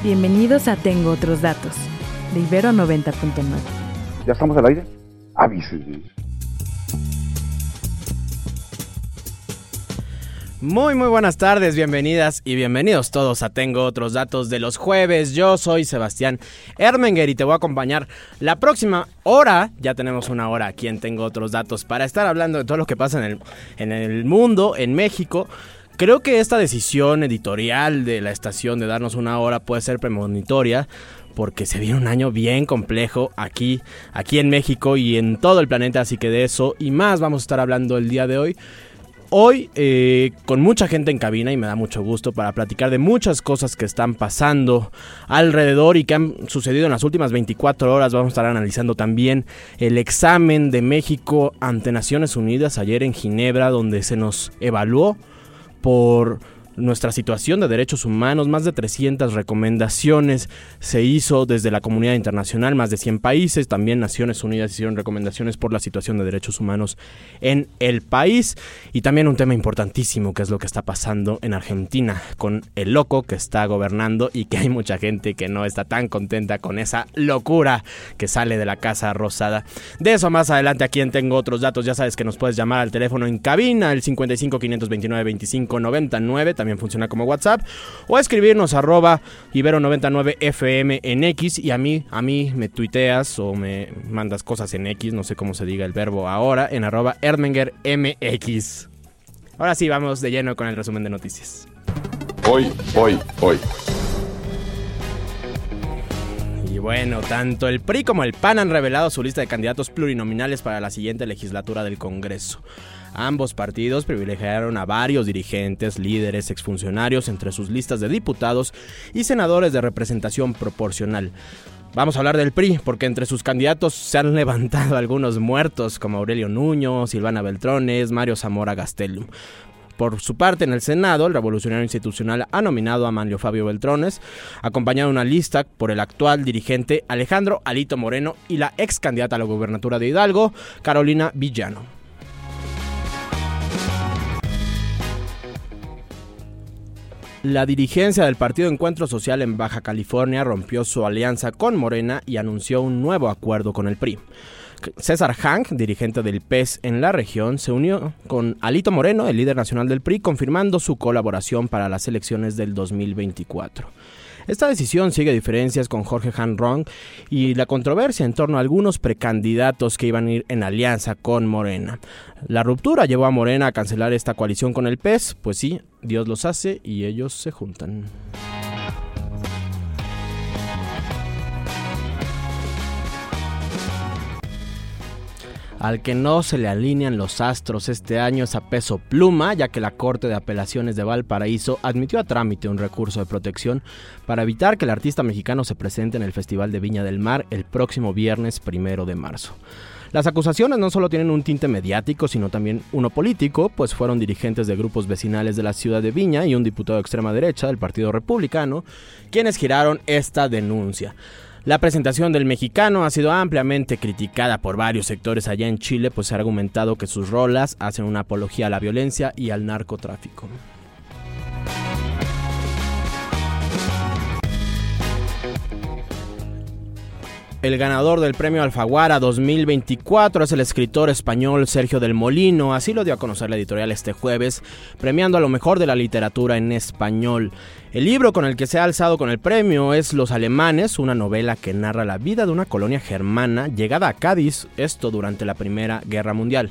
Bienvenidos a Tengo Otros Datos, de Ibero 90.9. ¿Ya estamos al aire? Avísenme. Muy muy buenas tardes, bienvenidas y bienvenidos todos a Tengo otros datos de los jueves. Yo soy Sebastián Ermenger y te voy a acompañar la próxima hora. Ya tenemos una hora aquí en Tengo otros datos para estar hablando de todo lo que pasa en el, en el mundo, en México. Creo que esta decisión editorial de la estación de darnos una hora puede ser premonitoria porque se viene un año bien complejo aquí, aquí en México y en todo el planeta, así que de eso y más vamos a estar hablando el día de hoy. Hoy eh, con mucha gente en cabina y me da mucho gusto para platicar de muchas cosas que están pasando alrededor y que han sucedido en las últimas 24 horas. Vamos a estar analizando también el examen de México ante Naciones Unidas ayer en Ginebra donde se nos evaluó por nuestra situación de derechos humanos, más de 300 recomendaciones se hizo desde la comunidad internacional, más de 100 países, también Naciones Unidas hicieron recomendaciones por la situación de derechos humanos en el país. Y también un tema importantísimo que es lo que está pasando en Argentina con el loco que está gobernando y que hay mucha gente que no está tan contenta con esa locura que sale de la Casa Rosada. De eso más adelante aquí en tengo otros datos, ya sabes que nos puedes llamar al teléfono en cabina, el 55 529 25 99, también funciona como WhatsApp, o escribirnos arroba ibero99fm en X y a mí, a mí me tuiteas o me mandas cosas en X, no sé cómo se diga el verbo ahora, en arroba erdmengermx. Ahora sí, vamos de lleno con el resumen de noticias. Hoy, hoy, hoy. Y bueno, tanto el PRI como el PAN han revelado su lista de candidatos plurinominales para la siguiente legislatura del Congreso. Ambos partidos privilegiaron a varios dirigentes, líderes, exfuncionarios entre sus listas de diputados y senadores de representación proporcional. Vamos a hablar del PRI, porque entre sus candidatos se han levantado algunos muertos, como Aurelio Nuño, Silvana Beltrones, Mario Zamora Gastelum. Por su parte, en el Senado, el Revolucionario Institucional ha nominado a Manlio Fabio Beltrones, acompañado de una lista por el actual dirigente Alejandro Alito Moreno y la ex candidata a la gubernatura de Hidalgo, Carolina Villano. La dirigencia del Partido Encuentro Social en Baja California rompió su alianza con Morena y anunció un nuevo acuerdo con el PRI. César Hank, dirigente del PES en la región, se unió con Alito Moreno, el líder nacional del PRI, confirmando su colaboración para las elecciones del 2024. Esta decisión sigue diferencias con Jorge Han Rong y la controversia en torno a algunos precandidatos que iban a ir en alianza con Morena. La ruptura llevó a Morena a cancelar esta coalición con el PES, pues sí, Dios los hace y ellos se juntan. Al que no se le alinean los astros este año es a peso pluma, ya que la Corte de Apelaciones de Valparaíso admitió a trámite un recurso de protección para evitar que el artista mexicano se presente en el Festival de Viña del Mar el próximo viernes primero de marzo. Las acusaciones no solo tienen un tinte mediático, sino también uno político, pues fueron dirigentes de grupos vecinales de la ciudad de Viña y un diputado de extrema derecha del Partido Republicano quienes giraron esta denuncia. La presentación del mexicano ha sido ampliamente criticada por varios sectores allá en Chile, pues se ha argumentado que sus rolas hacen una apología a la violencia y al narcotráfico. El ganador del premio Alfaguara 2024 es el escritor español Sergio del Molino, así lo dio a conocer la editorial este jueves, premiando a lo mejor de la literatura en español. El libro con el que se ha alzado con el premio es Los Alemanes, una novela que narra la vida de una colonia germana llegada a Cádiz, esto durante la Primera Guerra Mundial.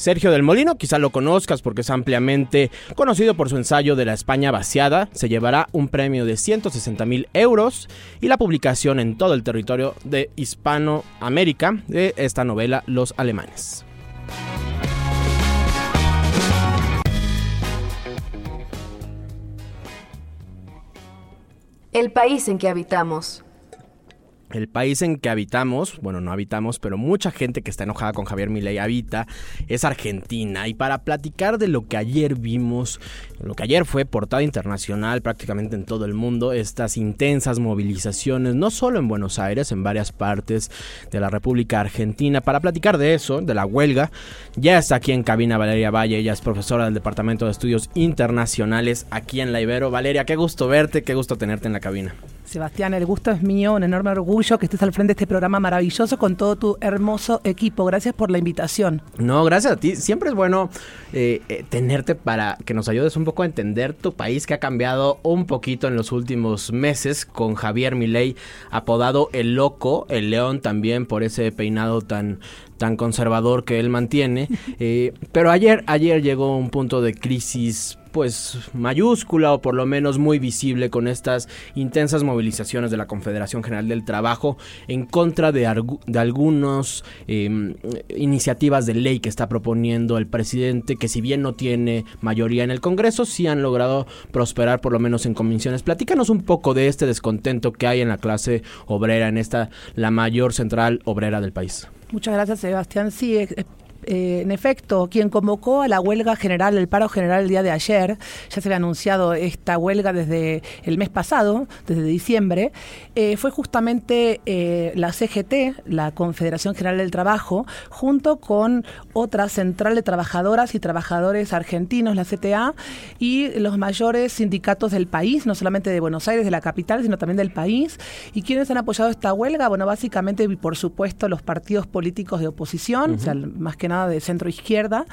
Sergio del Molino, quizá lo conozcas porque es ampliamente conocido por su ensayo de la España vaciada, se llevará un premio de 160 mil euros y la publicación en todo el territorio de Hispanoamérica de esta novela Los Alemanes. El país en que habitamos. El país en que habitamos, bueno, no habitamos, pero mucha gente que está enojada con Javier Milei habita, es Argentina. Y para platicar de lo que ayer vimos, lo que ayer fue portada internacional prácticamente en todo el mundo, estas intensas movilizaciones, no solo en Buenos Aires, en varias partes de la República Argentina. Para platicar de eso, de la huelga, ya está aquí en cabina Valeria Valle, ella es profesora del Departamento de Estudios Internacionales aquí en La Ibero. Valeria, qué gusto verte, qué gusto tenerte en la cabina. Sebastián, el gusto es mío, un enorme orgullo que estés al frente de este programa maravilloso con todo tu hermoso equipo. Gracias por la invitación. No, gracias a ti. Siempre es bueno eh, eh, tenerte para que nos ayudes un poco a entender tu país que ha cambiado un poquito en los últimos meses con Javier Milei, apodado el loco, el león también por ese peinado tan tan conservador que él mantiene. Eh, pero ayer, ayer llegó un punto de crisis pues mayúscula o por lo menos muy visible con estas intensas movilizaciones de la Confederación General del Trabajo en contra de, de algunas eh, iniciativas de ley que está proponiendo el presidente que si bien no tiene mayoría en el Congreso sí han logrado prosperar por lo menos en comisiones. Platícanos un poco de este descontento que hay en la clase obrera, en esta la mayor central obrera del país. Muchas gracias, Sebastián. Sí, eh, en efecto, quien convocó a la huelga general, el paro general el día de ayer, ya se había anunciado esta huelga desde el mes pasado, desde diciembre, eh, fue justamente eh, la CGT, la Confederación General del Trabajo, junto con otra central de trabajadoras y trabajadores argentinos, la CTA, y los mayores sindicatos del país, no solamente de Buenos Aires, de la capital, sino también del país. ¿Y quiénes han apoyado esta huelga? Bueno, básicamente, por supuesto, los partidos políticos de oposición, o sea, más que nada de centro izquierda,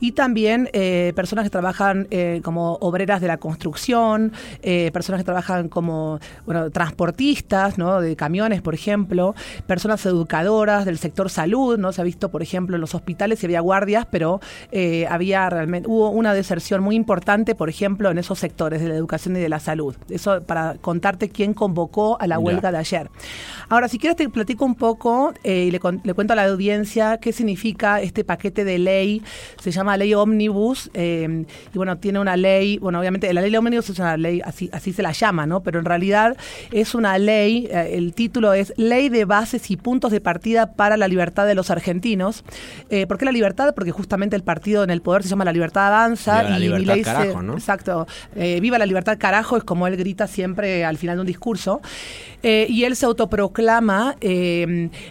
y también eh, personas que trabajan eh, como obreras de la construcción, eh, personas que trabajan como bueno, transportistas, ¿no? de camiones, por ejemplo, personas educadoras del sector salud, ¿no? Se ha visto, por ejemplo, en los hospitales y había guardias, pero había realmente, hubo una deserción muy importante, por ejemplo, en esos sectores de la educación y de la salud. Eso para contarte quién convocó a la huelga de ayer. Ahora, si quieres te platico un poco y le, le cuento a la audiencia qué significa este paquete de ley, se llama ley omnibus, eh, y bueno, tiene una ley, bueno, obviamente la ley omnibus es una ley, así, así se la llama, ¿no? Pero en realidad es una ley, eh, el título es Ley de Bases y Puntos de Partida para la Libertad de los Argentinos. Eh, ¿Por qué la libertad? Porque justamente el partido en el poder se llama La Libertad Avanza. la y libertad, carajo, ¿no? Exacto. viva la libertad, carajo, es como él grita siempre al final de un discurso. y él se autoproclama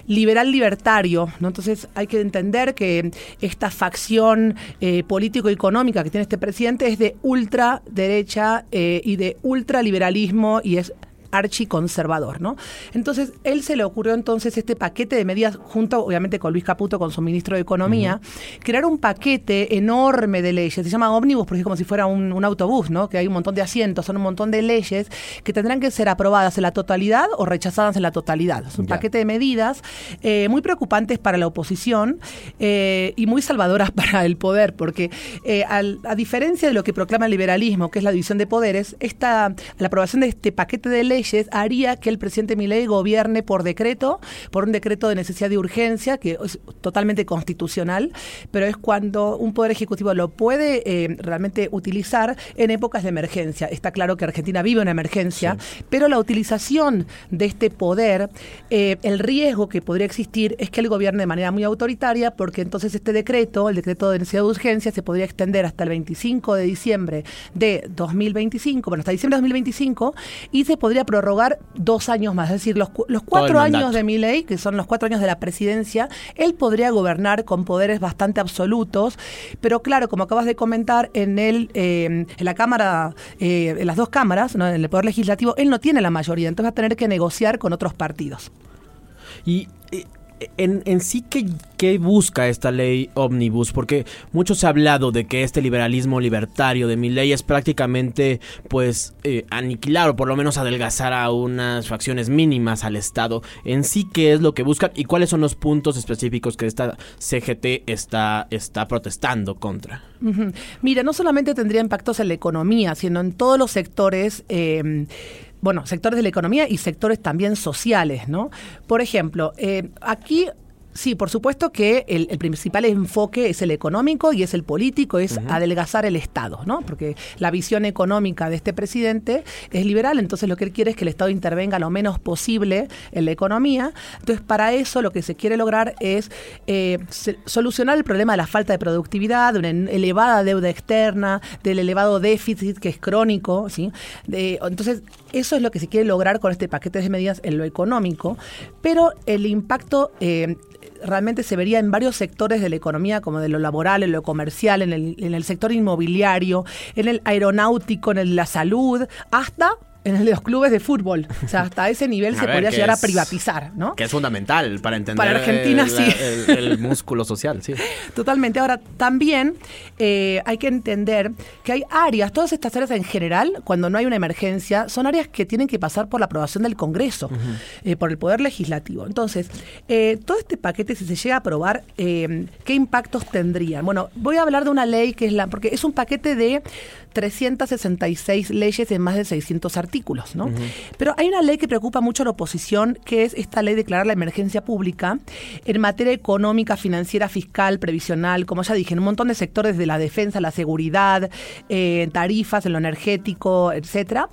liberal libertario, ¿no? Entonces hay que entender que esta facción eh, político-económica que tiene este presidente es de ultraderecha eh, y de ultraliberalismo y es archiconservador, ¿no? Entonces, él se le ocurrió entonces este paquete de medidas, junto obviamente con Luis Caputo, con su ministro de Economía, crear un paquete enorme de leyes. Se llama ómnibus porque es como si fuera un, autobús, ¿no? Que hay un montón de asientos, son un montón de leyes que tendrán que ser aprobadas en la totalidad o rechazadas en la totalidad. Es un paquete de medidas eh, muy preocupantes para la oposición eh, y muy salvadoras para el poder, porque eh, a diferencia de lo que proclama el liberalismo, que es la división de poderes, esta, la aprobación de este paquete de leyes haría que el presidente Milei gobierne por decreto, por un decreto de necesidad de urgencia, que es totalmente constitucional, pero es cuando un poder ejecutivo lo puede eh, realmente utilizar en épocas de emergencia. Está claro que Argentina vive una emergencia, pero la utilización de este poder, eh, el riesgo que podría existir es que él gobierne de manera muy autoritaria, porque entonces este decreto, el decreto de necesidad de urgencia, se podría extender hasta el 25 de diciembre de 2025, bueno, hasta diciembre de 2025, y se podría prorrogar dos años más, es decir, los, los cuatro años de mi ley, que son los cuatro años de la presidencia, él podría gobernar con poderes bastante absolutos, pero claro, como acabas de comentar, en el, eh, en la Cámara, eh, en las dos cámaras, en el Poder Legislativo, él no tiene la mayoría, entonces va a tener que negociar con otros partidos. Y en, sí, ¿qué, busca esta ley omnibus? Porque mucho se ha hablado de que este liberalismo libertario de mi ley es prácticamente, pues, eh, aniquilar o por lo menos adelgazar a unas facciones mínimas al Estado. En sí, ¿qué es lo que buscan y cuáles son los puntos específicos que esta CGT está, está protestando contra? Mira, no solamente tendría impactos en la economía, sino en todos los sectores. Eh, bueno, sectores de la economía y sectores también sociales, ¿no? Por ejemplo, eh, aquí Sí, por supuesto que el, el principal enfoque es el económico y es el político, es adelgazar el Estado, ¿no? Porque la visión económica de este presidente es liberal, entonces lo que él quiere es que el Estado intervenga lo menos posible en la economía. Entonces, para eso lo que se quiere lograr es eh, solucionar el problema de la falta de productividad, de una elevada deuda externa, del elevado déficit que es crónico, ¿sí? De- entonces, eso es lo que se quiere lograr con este paquete de medidas en lo económico, pero el impacto eh, realmente se vería en varios sectores de la economía, como de lo laboral, en lo comercial, en el, en el sector inmobiliario, en el aeronáutico, en la salud, hasta en el de los clubes de fútbol. O sea, hasta ese nivel A se ver, podría llegar a privatizar, ¿no? Que es fundamental para entender Para Argentina, el, sí. el- el músculo social, sí. Totalmente. Ahora, también eh, hay que entender que hay áreas, todas estas áreas en general, cuando no hay una emergencia, son áreas que tienen que pasar por la aprobación del Congreso, eh, por el Poder Legislativo. Entonces, eh, todo este paquete, si se llega a aprobar, ¿qué impactos tendrían? Bueno, voy a hablar de una ley que es la, porque es un paquete de 366 leyes en más de 600 artículos, ¿no? Pero hay una ley que preocupa mucho a la oposición, que es esta ley de declarar la emergencia pública en materia económica, financiera, fiscal, previsional, como ya dije, en un montón de sectores de la defensa, la seguridad, eh, tarifas, en lo energético, etcétera.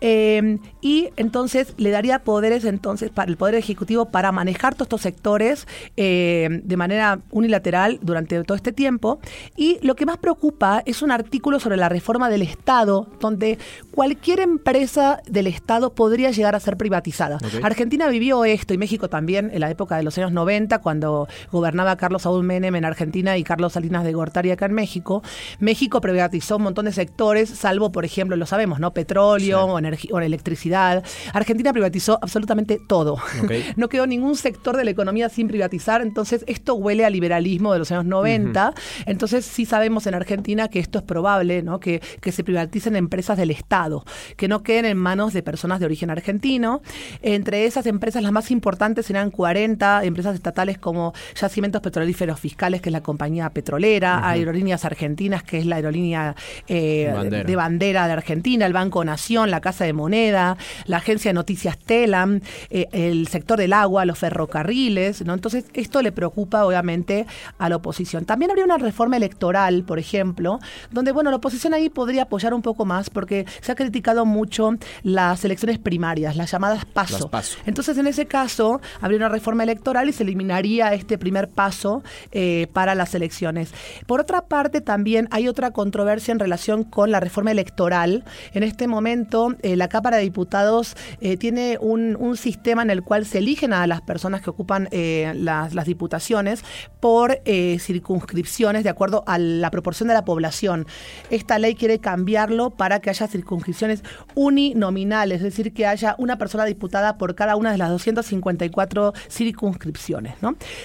Eh, y entonces le daría poderes entonces para el Poder Ejecutivo para manejar todos estos sectores eh, de manera unilateral durante todo este tiempo. Y lo que más preocupa es un artículo sobre la reforma del Estado, donde cualquier empresa del Estado podría llegar a ser privatizada. Argentina vivió esto y México también en la época de los años 90, cuando gobernaba Carlos Saúl Menem en Argentina y Carlos Salinas de Gortari acá en México. México privatizó un montón de sectores, salvo, por ejemplo, lo sabemos, ¿no? Petróleo o, energi- o electricidad. Argentina privatizó absolutamente todo. No quedó ningún sector de la economía sin privatizar, entonces esto huele a liberalismo de los años 90. Entonces sí sabemos en Argentina que esto es probable, ¿no? Que, que se privaticen empresas del Estado, que no queden en manos de personas de origen argentino. Entre esas empresas las más importantes serán 40 empresas estatales como Yacimientos Petrolíferos Fiscales, que es la compañía petrolera, Aerolíneas Argentinas, que es la aerolínea eh, Bandera. de bandera de Argentina, el Banco Nación, la Casa de Moneda, la agencia de noticias Telam, eh, el sector del agua, los ferrocarriles, ¿no? Entonces, esto le preocupa obviamente a la oposición. También habría una reforma electoral, por ejemplo, donde, bueno, la oposición ahí podría apoyar un poco más porque se ha criticado mucho las elecciones primarias, las llamadas paso. Las PASO. Entonces, en ese caso, habría una reforma electoral y se eliminaría este primer paso eh, para las elecciones. Por otra parte, también hay otra controversia en relación con la reforma electoral. En este momento, eh, la Cámara de Diputados eh, tiene un, un sistema en el cual se eligen a las personas que ocupan las, las diputaciones por circunscripciones de acuerdo a la proporción de la población. Esta ley quiere cambiarlo para que haya circunscripciones uninominales, es decir, que haya una persona diputada por cada una de las 254 circunscripciones.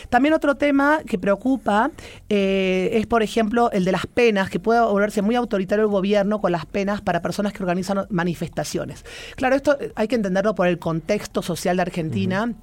También otro tema que preocupa eh, es, por ejemplo, el de las penas, que puede volverse muy autoritario el gobierno con las penas para personas que organizan manifestaciones. Claro, esto hay que entenderlo por el contexto social de Argentina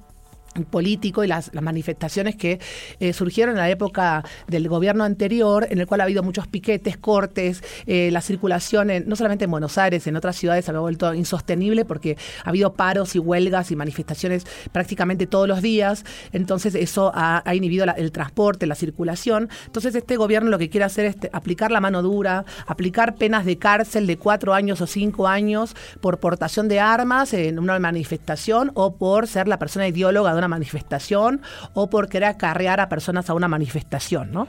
político y las, manifestaciones que eh, surgieron en la época del gobierno anterior, en el cual ha habido muchos piquetes, cortes, eh, la circulación, no solamente en Buenos Aires, en otras ciudades se ha vuelto insostenible porque ha habido paros y huelgas y manifestaciones prácticamente todos los días, entonces eso ha, inhibido el transporte, la circulación. Entonces este gobierno lo que quiere hacer es te- aplicar la mano dura, aplicar penas de cárcel de cuatro años o cinco años por portación de armas en una manifestación o por ser la persona ideóloga de una manifestación o por querer acarrear a personas a una manifestación. ¿no?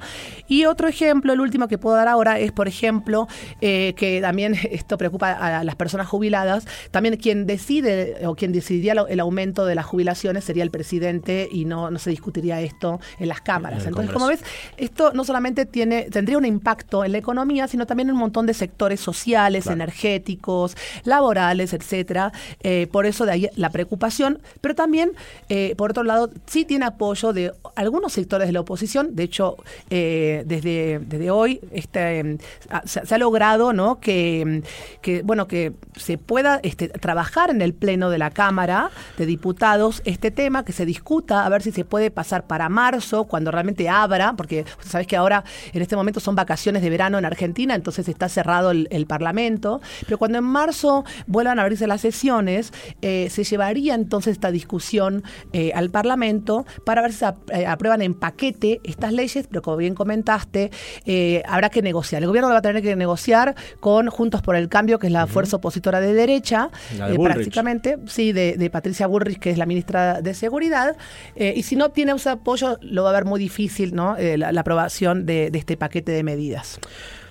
Y otro ejemplo, el último que puedo dar ahora, es, por ejemplo, eh, que también esto preocupa a las personas jubiladas, también quien decide o quien decidiría el aumento de las jubilaciones sería el presidente y no, no se discutiría esto en las cámaras. En Entonces, Congreso. como ves, esto no solamente tiene, tendría un impacto en la economía, sino también en un montón de sectores sociales, energéticos, laborales, etcétera. Eh, por eso de ahí la preocupación, pero también, eh, por otro lado, sí tiene apoyo de algunos sectores de la oposición. De hecho, eh, desde, desde hoy este, ha- se, ha logrado ¿no? que, que, bueno, que se pueda este, trabajar en el Pleno de la Cámara de Diputados este tema, que se discuta, a ver si se puede pasar para marzo, cuando realmente abra, porque sabes que ahora en este momento son vacaciones de verano en Argentina, entonces está cerrado el, el Parlamento, pero cuando en marzo vuelvan a abrirse las sesiones, eh, se llevaría entonces esta discusión eh, al Parlamento para ver si se eh, aprueban en paquete estas leyes, pero como bien comentaste, eh, habrá que negociar. El gobierno va a tener que negociar con Juntos por el Cambio, que es la fuerza opositora de derecha, de eh, prácticamente, sí, de, de Patricia Bullrich, que es la ministra de Seguridad, eh, y si no obtiene ese apoyo, lo va a ver muy difícil, ¿no? La, la aprobación de, de este paquete de medidas.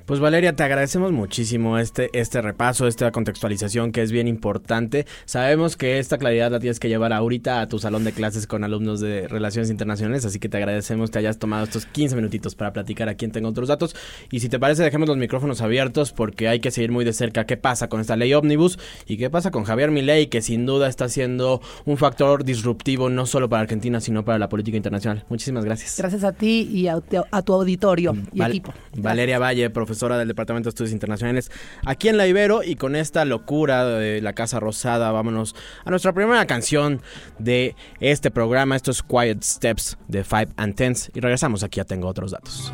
Pues Valeria, te agradecemos muchísimo este, este repaso, esta contextualización que es bien importante. Sabemos que esta claridad la tienes que llevar ahorita a tu salón de clases con alumnos de Relaciones Internacionales, así que te agradecemos que hayas tomado estos 15 minutitos para platicar aquí en Tengo Otros Datos. Y si te parece, dejemos los micrófonos abiertos porque hay que seguir muy de cerca qué pasa con esta ley ómnibus y qué pasa con Javier Milei, que sin duda está siendo un factor disruptivo no solo para Argentina, sino para la política internacional. Muchísimas gracias. Gracias a ti y a, a tu auditorio y Val- equipo. Valeria Valle, profesora del Departamento de Estudios Internacionales aquí en La Ibero y con esta locura de la Casa Rosada, vámonos a nuestra primera canción de este programa, estos Quiet Steps de Five and Tens y regresamos aquí a Tengo Otros Datos.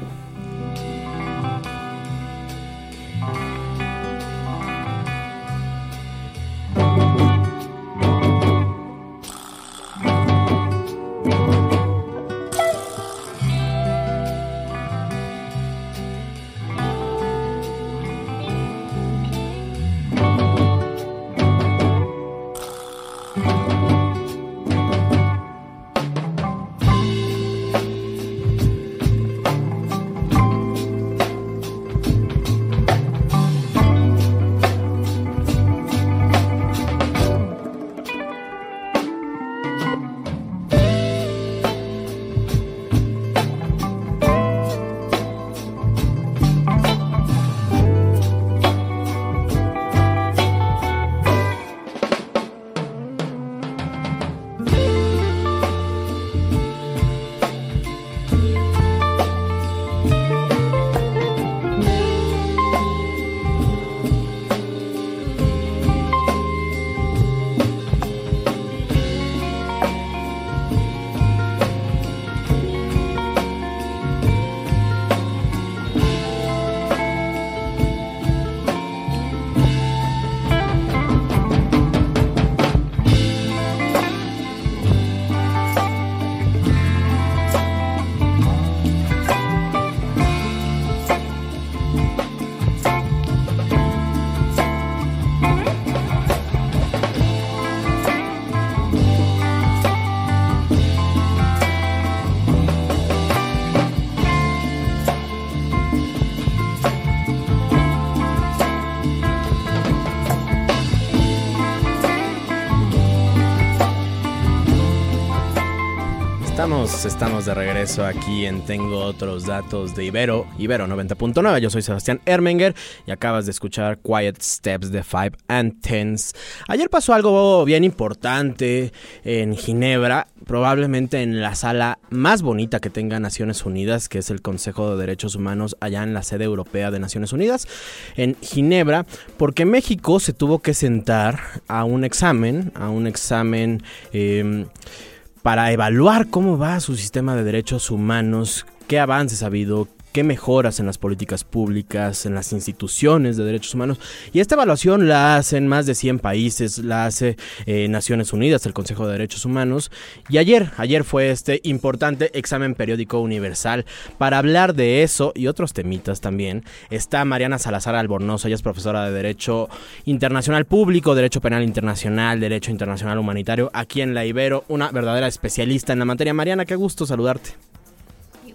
Estamos, de regreso aquí en Tengo otros datos de Ibero, Ibero 90.9. Yo soy Sebastián Ermenger y acabas de escuchar Quiet Steps de Five and Tens. Ayer pasó algo bien importante en Ginebra, probablemente en la sala más bonita que tenga Naciones Unidas, que es el Consejo de Derechos Humanos allá en la sede europea de Naciones Unidas, en Ginebra, porque México se tuvo que sentar a un examen, a un examen... eh, para evaluar cómo va su sistema de derechos humanos, qué avances ha habido, qué mejoras en las políticas públicas, en las instituciones de derechos humanos. Y esta evaluación la hacen más de 100 países, la hace eh, Naciones Unidas, el Consejo de Derechos Humanos. Y ayer, ayer fue este importante examen periódico universal. Para hablar de eso y otros temitas también, está Mariana Salazar Albornoz, ella es profesora de Derecho Internacional Público, Derecho Penal Internacional, Derecho Internacional Humanitario, aquí en la Ibero, una verdadera especialista en la materia. Mariana, qué gusto saludarte.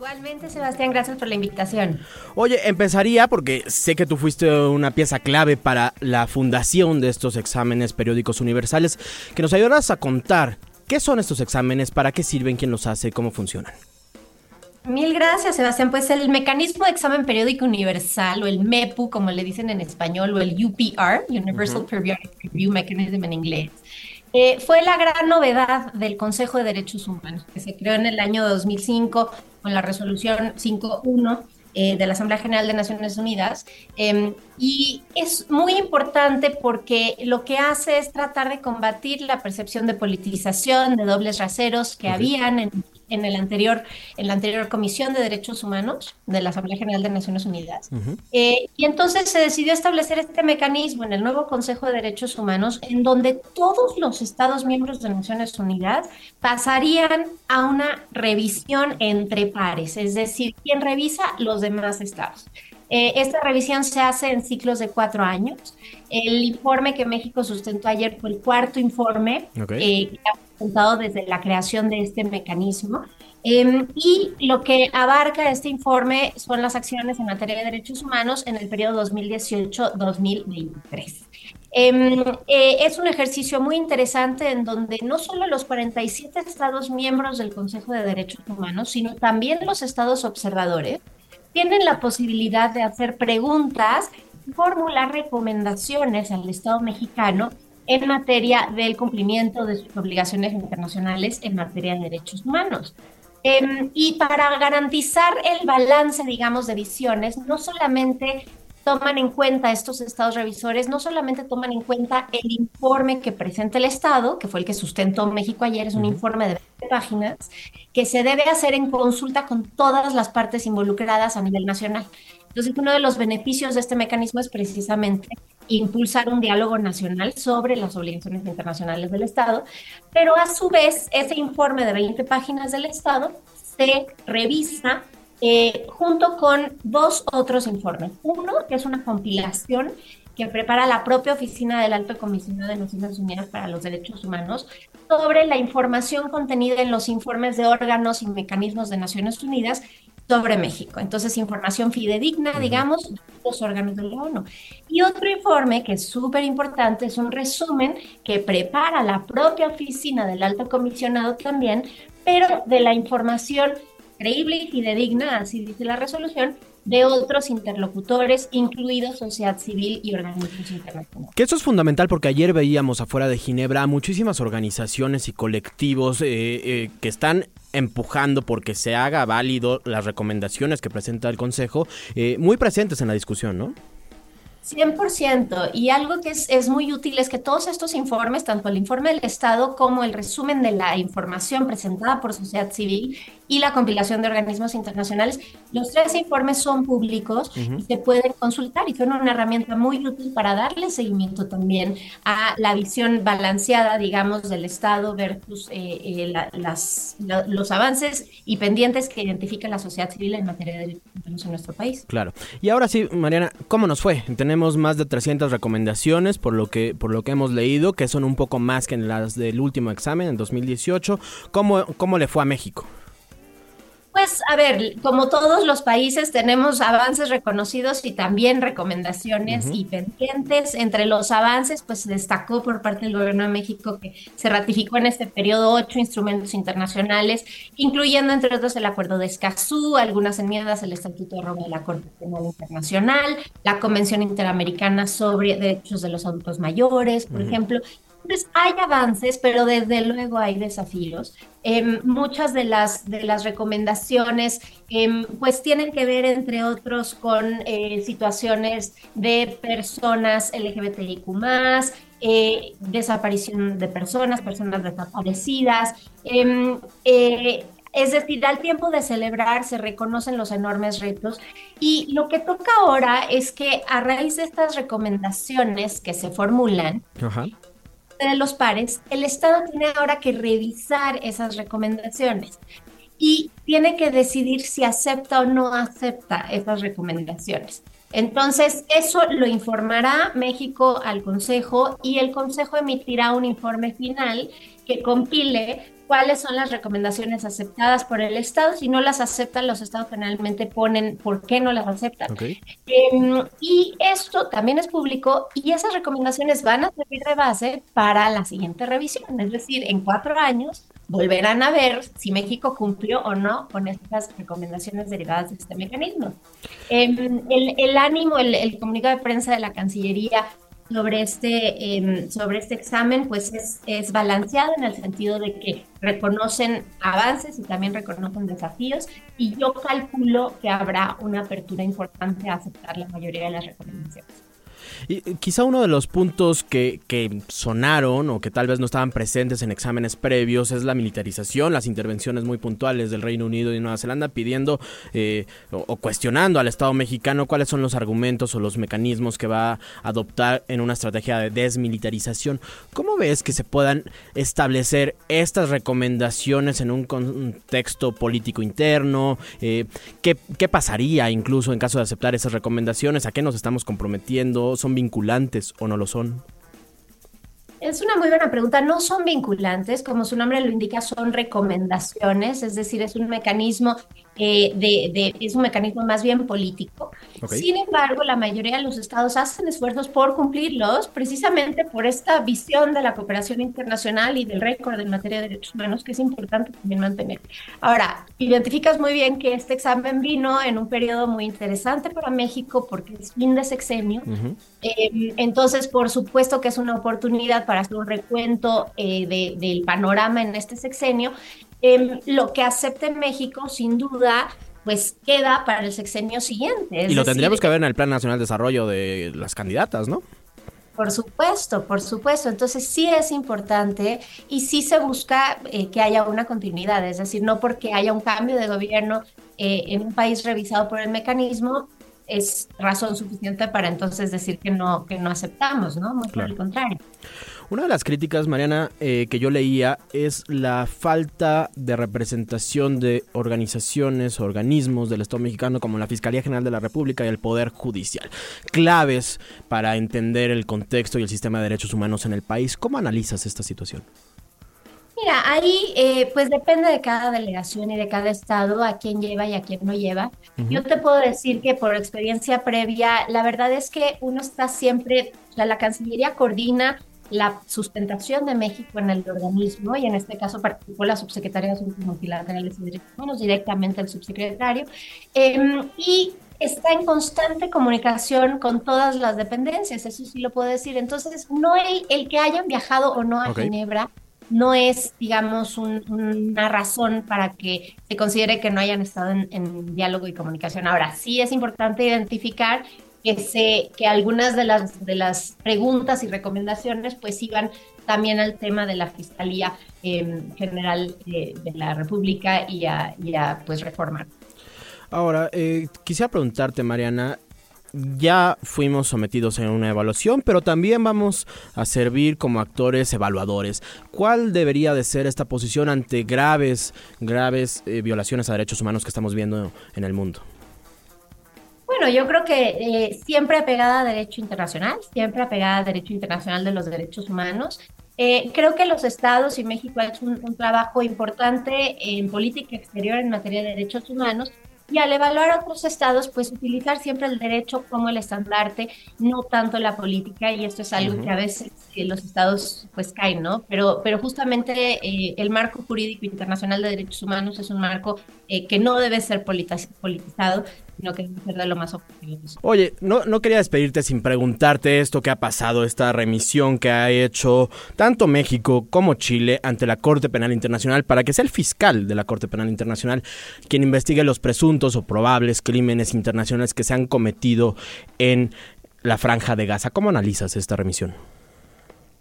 Igualmente, Sebastián, gracias por la invitación. Oye, empezaría porque sé que tú fuiste una pieza clave para la fundación de estos exámenes periódicos universales, que nos ayudarás a contar qué son estos exámenes, para qué sirven, quién los hace, cómo funcionan. Mil gracias, Sebastián. Pues el mecanismo de examen periódico universal, o el MEPU, como le dicen en español, o el UPR, Universal Periodic Review Mechanism en inglés, eh, fue la gran novedad del Consejo de Derechos Humanos, que se creó en el año 2005 con la resolución 5.1 eh, de la Asamblea General de Naciones Unidas. Eh, y es muy importante porque lo que hace es tratar de combatir la percepción de politización, de dobles raseros que habían en, en el anterior, en la anterior Comisión de Derechos Humanos de la Asamblea General de Naciones Unidas. Eh, y entonces se decidió establecer este mecanismo en el nuevo Consejo de Derechos Humanos, en donde todos los Estados miembros de Naciones Unidas pasarían a una revisión entre pares, es decir, quien revisa los demás estados. Eh, esta revisión se hace en ciclos de cuatro años. El informe que México sustentó ayer fue el cuarto informe eh, que sustentado desde la creación de este mecanismo. Em, y lo que abarca este informe son las acciones en materia de derechos humanos en el periodo 2018-2023. Em, eh, es un ejercicio muy interesante en donde no solo los 47 estados miembros del Consejo de Derechos Humanos, sino también los estados observadores tienen la posibilidad de hacer preguntas formular recomendaciones al Estado mexicano en materia del cumplimiento de sus obligaciones internacionales en materia de derechos humanos. Em, y para garantizar el balance, digamos, de visiones, no solamente toman en cuenta estos estados revisores, no solamente toman en cuenta el informe que presenta el Estado, que fue el que sustentó México ayer, es un informe de 20 páginas, que se debe hacer en consulta con todas las partes involucradas a nivel nacional. Entonces, uno de los beneficios de este mecanismo es precisamente impulsar un diálogo nacional sobre las obligaciones internacionales del Estado, pero a su vez, ese informe de 20 páginas del Estado se revisa eh, junto con dos otros informes. Uno, que es una compilación que prepara la propia Oficina del Alto Comisionado de Naciones Unidas para los Derechos Humanos sobre la información contenida en los informes de órganos y mecanismos de Naciones Unidas sobre México. Entonces, información fidedigna, digamos, de los órganos de la ONU. Y otro informe que es súper importante es un resumen que prepara la propia Oficina del Alto Comisionado también, pero de la información creíble y fidedigna, así dice la resolución, de otros interlocutores, incluidos sociedad civil y organismos internacionales. Que eso es fundamental porque ayer veíamos afuera de Ginebra muchísimas organizaciones y colectivos eh, eh, que están empujando porque se haga válido las recomendaciones que presenta el Consejo, eh, muy presentes en la discusión, ¿no? 100%. Y algo que es, es, muy útil es que todos estos informes, tanto el informe del Estado como el resumen de la información presentada por sociedad civil y la compilación de organismos internacionales, los tres informes son públicos y se pueden consultar y son una herramienta muy útil para darle seguimiento también a la visión balanceada, digamos, del Estado versus eh, eh, las, los avances y pendientes que identifica la sociedad civil en materia de derechos en nuestro país. Claro. Y ahora sí, Mariana, ¿cómo nos fue? Tenemos más de 300 recomendaciones por lo que, por lo que hemos leído, que son un poco más que en las del último examen en 2018. ¿Cómo, cómo le fue a México? Pues a ver, como todos los países tenemos avances reconocidos y también recomendaciones y pendientes. Entre los avances, pues se destacó por parte del gobierno de México que se ratificó en este periodo ocho instrumentos internacionales, incluyendo entre otros el Acuerdo de Escazú, algunas enmiendas al Estatuto de Roma de la Corte Penal Internacional, la Convención Interamericana sobre Derechos de los Adultos Mayores, por ejemplo, entonces, hay avances, pero desde luego hay desafíos. Em, muchas de las, de las recomendaciones em, pues tienen que ver, entre otros, con eh, situaciones de personas LGBTIQ+, eh, desaparición de personas, personas desaparecidas. Em, eh, es decir, al tiempo de celebrar se reconocen los enormes retos y lo que toca ahora es que a raíz de estas recomendaciones que se formulan, de los pares, el Estado tiene ahora que revisar esas recomendaciones y tiene que decidir si acepta o no acepta esas recomendaciones. Entonces, eso lo informará México al Consejo y el Consejo emitirá un informe final que compile cuáles son las recomendaciones aceptadas por el Estado. Si no las aceptan, los Estados generalmente ponen por qué no las aceptan. Em, y esto también es público y esas recomendaciones van a servir de base para la siguiente revisión. Es decir, en cuatro años volverán a ver si México cumplió o no con estas recomendaciones derivadas de este mecanismo. Em, el, ánimo, el, el comunicado de prensa de la Cancillería sobre este, em, sobre este examen pues es, es, balanceado en el sentido de que reconocen avances y también reconocen desafíos y yo calculo que habrá una apertura importante a aceptar la mayoría de las recomendaciones. Y eh, quizá uno de los puntos que, que, sonaron o que tal vez no estaban presentes en exámenes previos es la militarización, las intervenciones muy puntuales del Reino Unido y Nueva Zelanda pidiendo eh, o, cuestionando al Estado mexicano cuáles son los argumentos o los mecanismos que va a adoptar en una estrategia de desmilitarización. ¿Cómo ves que se puedan establecer estas recomendaciones en un contexto político interno? Eh, ¿qué, ¿Qué pasaría incluso en caso de aceptar esas recomendaciones? ¿A qué nos estamos comprometiendo? ¿Son vinculantes o no lo son? Es una muy buena pregunta. No son vinculantes, como su nombre lo indica, son recomendaciones, es decir, es un mecanismo eh, de, de, es un mecanismo más bien político. Okay. Sin embargo, la mayoría de los estados hacen esfuerzos por cumplirlos, precisamente por esta visión de la cooperación internacional y del récord en materia de derechos humanos que es importante también mantener. Ahora, identificas muy bien que este examen vino en un periodo muy interesante para México porque es fin de sexenio. Uh -huh. eh, entonces, por supuesto que es una oportunidad para hacer un recuento eh, de, del panorama en este sexenio. Eh, lo que acepte México, sin duda, pues queda para el sexenio siguiente. Y lo decir, tendríamos que ver en el Plan Nacional de Desarrollo de las candidatas, ¿no? Por supuesto, por supuesto. Entonces sí es importante y sí se busca eh, que haya una continuidad, es decir, no porque haya un cambio de gobierno eh, en un país revisado por el mecanismo es razón suficiente para entonces decir que no que no aceptamos, ¿no? Muy claro. por el contrario. Una de las críticas, Mariana, eh, que yo leía es la falta de representación de organizaciones, organismos del Estado mexicano como la Fiscalía General de la República y el Poder Judicial. Claves para entender el contexto y el sistema de derechos humanos en el país. ¿Cómo analizas esta situación? Mira, ahí eh, pues depende de cada delegación y de cada estado a quién lleva y a quién no lleva. Uh -huh. Yo te puedo decir que por experiencia previa, la verdad es que uno está siempre, sea, la Cancillería coordina la sustentación de México en el organismo y en este caso participó la subsecretaria de Asuntos Multilaterales y Derechos Humanos, directamente el subsecretario, eh, y está en constante comunicación con todas las dependencias, eso sí lo puedo decir. Entonces, no el, el que hayan viajado o no a okay. Ginebra no es, digamos, un, una razón para que se considere que no hayan estado en, en, diálogo y comunicación. Ahora, sí es importante identificar que, se, que algunas de las, de las preguntas y recomendaciones pues iban también al tema de la Fiscalía eh, General eh, de la República y a, y a pues reformar. Ahora, eh, quisiera preguntarte, Mariana, ya fuimos sometidos a una evaluación, pero también vamos a servir como actores evaluadores. ¿Cuál debería de ser esta posición ante graves, graves eh, violaciones a derechos humanos que estamos viendo en el mundo? Bueno, yo creo que eh, siempre apegada a derecho internacional, siempre apegada a derecho internacional de los derechos humanos. Eh, creo que los estados y México ha hecho un, un trabajo importante en política exterior en materia de derechos humanos, y al evaluar a otros estados, pues utilizar siempre el derecho como el estandarte, no tanto la política, y esto es algo uh -huh. que a veces eh, los estados pues caen, ¿no? Pero, pero justamente eh, el marco jurídico internacional de derechos humanos es un marco eh, que no debe ser politizado, de lo más. Oye, no, no quería despedirte sin preguntarte esto que ha pasado, esta remisión que ha hecho tanto México como Chile ante la Corte Penal Internacional para que sea el fiscal de la Corte Penal Internacional quien investigue los presuntos o probables crímenes internacionales que se han cometido en la franja de Gaza. ¿Cómo analizas esta remisión?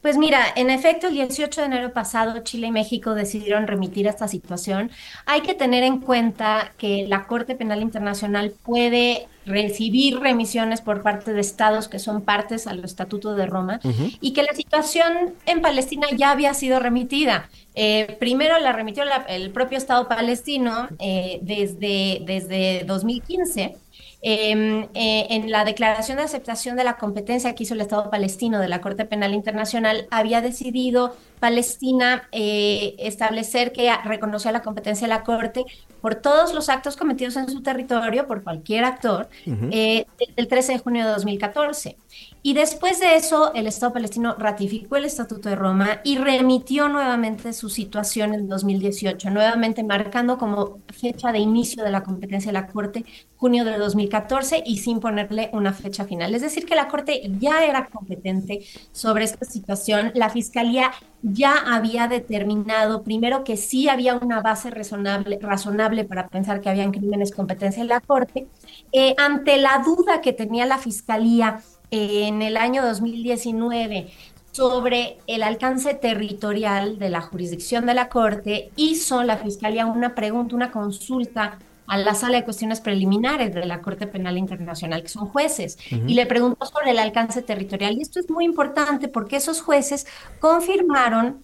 Pues mira, en efecto, el 18 de enero pasado Chile y México decidieron remitir esta situación. Hay que tener en cuenta que la Corte Penal Internacional puede recibir remisiones por parte de estados que son partes al Estatuto de Roma uh -huh. y que la situación en Palestina ya había sido remitida. Eh, primero la remitió la, el propio Estado palestino eh, desde, desde 2015 eh, eh, en la declaración de aceptación de la competencia que hizo el Estado palestino de la Corte Penal Internacional, había decidido Palestina eh, establecer que reconocía la competencia de la Corte por todos los actos cometidos en su territorio, por cualquier actor, uh -huh. el 13 de junio de 2014. Y después de eso, el Estado palestino ratificó el Estatuto de Roma y remitió nuevamente su situación en 2018, nuevamente marcando como fecha de inicio de la competencia de la Corte junio de 2014 y sin ponerle una fecha final. Es decir, que la Corte ya era competente sobre esta situación. La Fiscalía ya había determinado, primero, que sí había una base razonable, razonable para pensar que habían crímenes competencia en la Corte. Eh, ante la duda que tenía la Fiscalía en el año 2019 sobre el alcance territorial de la jurisdicción de la Corte, hizo la Fiscalía una pregunta, una consulta a la sala de cuestiones preliminares de la Corte Penal Internacional, que son jueces, y le preguntó sobre el alcance territorial. Y esto es muy importante porque esos jueces confirmaron